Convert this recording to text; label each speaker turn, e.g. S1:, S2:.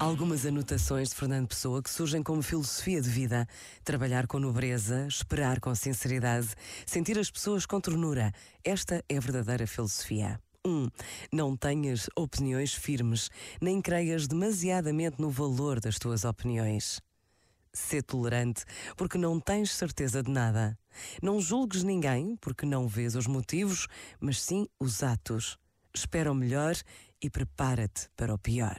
S1: Algumas anotações de Fernando Pessoa que surgem como filosofia de vida. Trabalhar com nobreza, esperar com sinceridade, sentir as pessoas com ternura. Esta é a verdadeira filosofia. 1. Um, não tenhas opiniões firmes, nem creias demasiadamente no valor das tuas opiniões. Ser tolerante, porque não tens certeza de nada. Não julgues ninguém, porque não vês os motivos, mas sim os atos. Espera o melhor e prepara-te para o pior.